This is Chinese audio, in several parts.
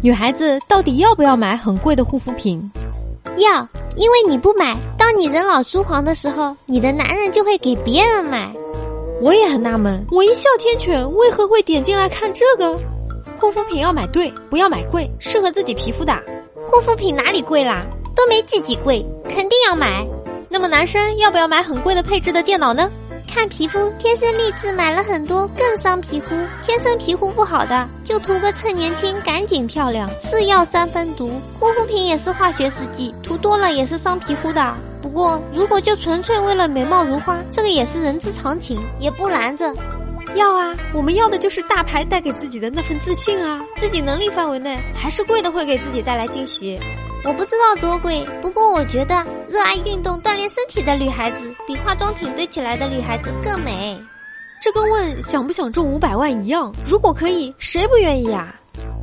女孩子到底要不要买很贵的护肤品？要，因为你不买，当你人老珠黄的时候，你的男人就会给别人买。我也很纳闷，我一笑天犬为何会点进来看这个？护肤品要买对，不要买贵，适合自己皮肤的。护肤品哪里贵啦？都没自己贵，肯定要买。那么男生要不要买很贵的配置的电脑呢？看皮肤，天生丽质买了很多更伤皮肤。天生皮肤不好的，就图个趁年轻赶紧漂亮。是药三分毒，护肤品也是化学试剂，涂多了也是伤皮肤的。不过如果就纯粹为了美貌如花，这个也是人之常情，也不拦着。要啊，我们要的就是大牌带给自己的那份自信啊！自己能力范围内，还是贵的会给自己带来惊喜。我不知道多贵，不过我觉得热爱运动、锻炼身体的女孩子，比化妆品堆起来的女孩子更美。这跟问想不想中五百万一样，如果可以，谁不愿意啊？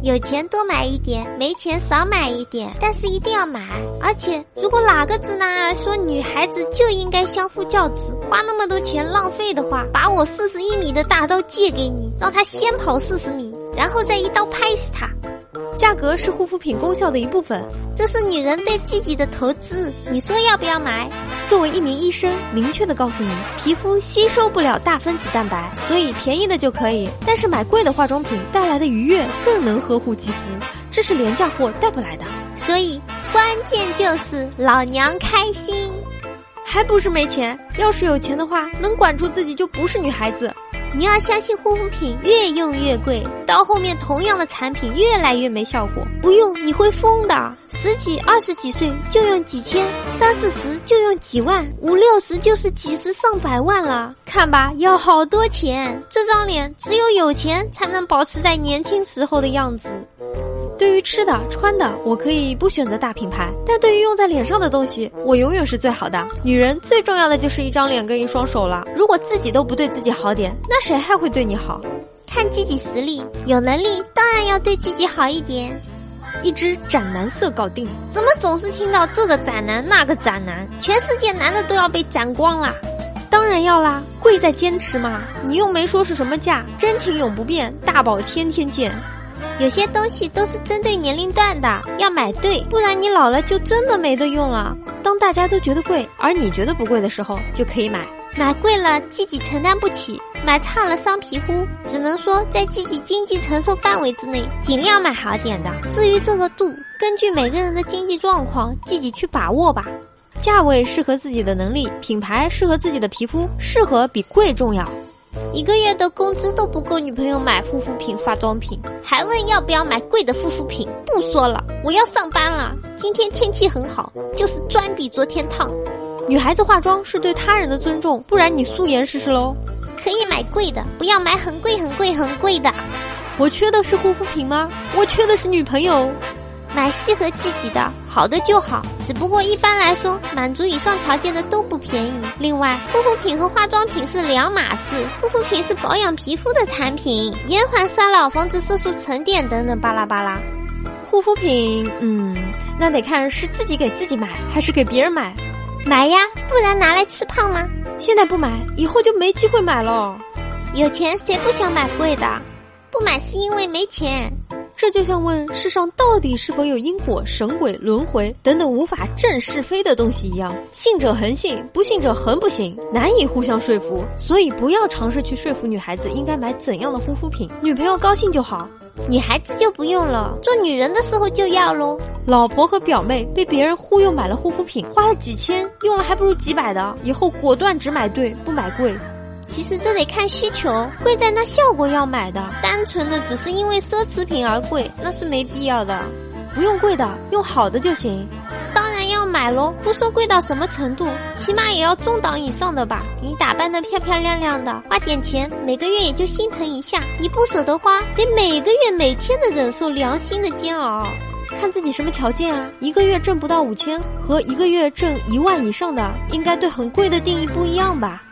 有钱多买一点，没钱少买一点，但是一定要买。而且，如果哪个直男癌说女孩子就应该相夫教子，花那么多钱浪费的话，把我四十一米的大刀借给你，让他先跑四十米，然后再一刀拍死他。价格是护肤品功效的一部分，这是女人对自己的投资。你说要不要买？作为一名医生，明确的告诉你，皮肤吸收不了大分子蛋白，所以便宜的就可以。但是买贵的化妆品带来的愉悦更能呵护肌肤，这是廉价货带不来的。所以关键就是老娘开心，还不是没钱。要是有钱的话，能管住自己就不是女孩子。你要相信护肤品越用越贵，到后面同样的产品越来越没效果，不用你会疯的。十几、二十几岁就用几千，三四十就用几万，五六十就是几十上百万了。看吧，要好多钱，这张脸只有有钱才能保持在年轻时候的样子。对于吃的穿的，我可以不选择大品牌，但对于用在脸上的东西，我永远是最好的。女人最重要的就是一张脸跟一双手了。如果自己都不对自己好点，那谁还会对你好？看自己实力，有能力当然要对自己好一点。一只斩男色搞定。怎么总是听到这个斩男那个斩男？全世界男的都要被斩光啦？当然要啦，贵在坚持嘛。你又没说是什么价，真情永不变，大宝天天见。有些东西都是针对年龄段的，要买对，不然你老了就真的没得用了。当大家都觉得贵，而你觉得不贵的时候，就可以买。买贵了自己承担不起，买差了伤皮肤。只能说在自己经济承受范围之内，尽量买好点的。至于这个度，根据每个人的经济状况自己去把握吧。价位适合自己的能力，品牌适合自己的皮肤，适合比贵重要。一个月的工资都不够女朋友买护肤品、化妆品，还问要不要买贵的护肤品？不说了，我要上班了。今天天气很好，就是妆比昨天烫。女孩子化妆是对他人的尊重，不然你素颜试试喽。可以买贵的，不要买很贵、很贵、很贵的。我缺的是护肤品吗？我缺的是女朋友。买适合自己的，好的就好。只不过一般来说，满足以上条件的都不便宜。另外，护肤品和化妆品是两码事。护肤品是保养皮肤的产品，延缓衰老，防止色素沉淀等等巴拉巴拉。护肤品，嗯，那得看是自己给自己买还是给别人买。买呀，不然拿来吃胖吗？现在不买，以后就没机会买了。有钱谁不想买贵的？不买是因为没钱。这就像问世上到底是否有因果、神鬼、轮回等等无法证是非的东西一样，信者恒信，不信者恒不信，难以互相说服。所以不要尝试去说服女孩子应该买怎样的护肤品，女朋友高兴就好，女孩子就不用了，做女人的时候就要喽。老婆和表妹被别人忽悠买了护肤品，花了几千，用了还不如几百的，以后果断只买对，不买贵。其实这得看需求，贵在那效果要买的，单纯的只是因为奢侈品而贵，那是没必要的。不用贵的，用好的就行。当然要买喽，不说贵到什么程度，起码也要中档以上的吧。你打扮的漂漂亮亮的，花点钱，每个月也就心疼一下。你不舍得花，得每个月每天的忍受良心的煎熬。看自己什么条件啊？一个月挣不到五千和一个月挣一万以上的，应该对很贵的定义不一样吧？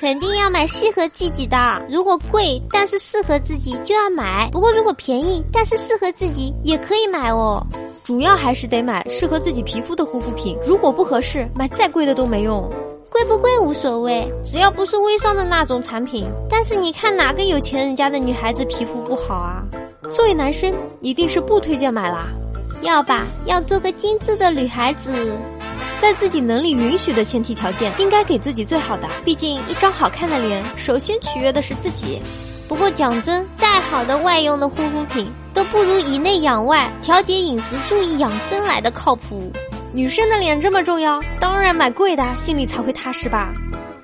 肯定要买适合自己的。如果贵但是适合自己就要买。不过如果便宜但是适合自己也可以买哦。主要还是得买适合自己皮肤的护肤品。如果不合适，买再贵的都没用。贵不贵无所谓，只要不是微商的那种产品。但是你看哪个有钱人家的女孩子皮肤不好啊？作为男生，一定是不推荐买啦。要吧，要做个精致的女孩子，在自己能力允许的前提条件，应该给自己最好的。毕竟一张好看的脸，首先取悦的是自己。不过讲真，再好的外用的护肤品，都不如以内养外、调节饮食、注意养生来的靠谱。女生的脸这么重要，当然买贵的，心里才会踏实吧。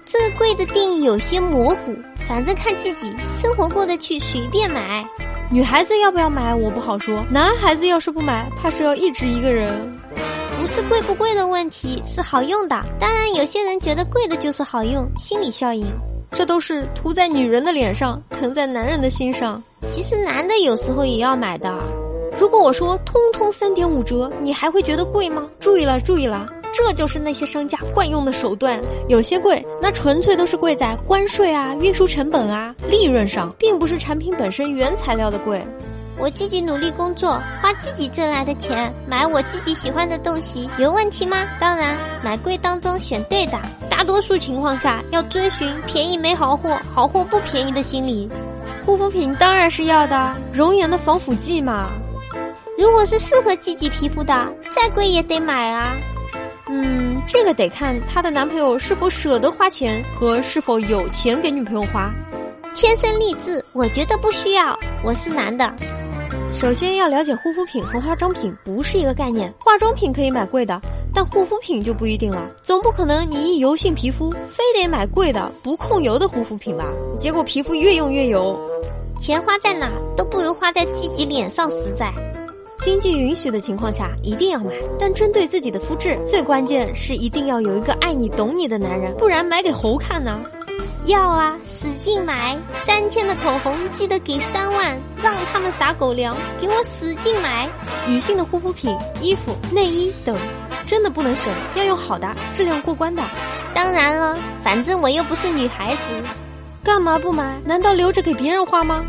这贵的定义有些模糊，反正看自己生活过得去，随便买。女孩子要不要买，我不好说。男孩子要是不买，怕是要一直一个人。不是贵不贵的问题，是好用的。当然，有些人觉得贵的就是好用，心理效应。这都是涂在女人的脸上，疼在男人的心上。其实男的有时候也要买的。如果我说通通三点五折，你还会觉得贵吗？注意了，注意了，这就是那些商家惯用的手段。有些贵，那纯粹都是贵在关税啊、运输成本啊、利润上，并不是产品本身原材料的贵。我自己努力工作，花自己挣来的钱买我自己喜欢的东西，有问题吗？当然，买贵当中选对的。大多数情况下，要遵循便宜没好货，好货不便宜的心理。护肤品当然是要的，容颜的防腐剂嘛。如果是适合自己皮肤的，再贵也得买啊。嗯，这个得看她的男朋友是否舍得花钱和是否有钱给女朋友花。天生丽质，我觉得不需要。我是男的。首先要了解护肤品和化妆品不是一个概念，化妆品可以买贵的，但护肤品就不一定了。总不可能你一油性皮肤，非得买贵的不控油的护肤品吧？结果皮肤越用越油。钱花在哪都不如花在自己脸上实在。经济允许的情况下一定要买，但针对自己的肤质，最关键是一定要有一个爱你懂你的男人，不然买给猴看呢。要啊，使劲买！三千的口红记得给三万，让他们撒狗粮，给我使劲买！女性的护肤品、衣服、内衣等，真的不能省，要用好的，质量过关的。当然了，反正我又不是女孩子，干嘛不买？难道留着给别人花吗？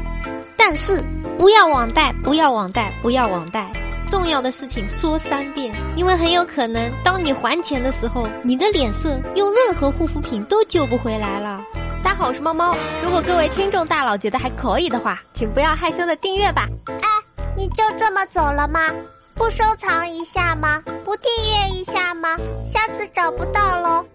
但是不要网贷，不要网贷，不要网贷！重要的事情说三遍，因为很有可能，当你还钱的时候，你的脸色用任何护肤品都救不回来了。大家好，我是猫猫。如果各位听众大佬觉得还可以的话，请不要害羞的订阅吧。哎，你就这么走了吗？不收藏一下吗？不订阅一下吗？下次找不到喽。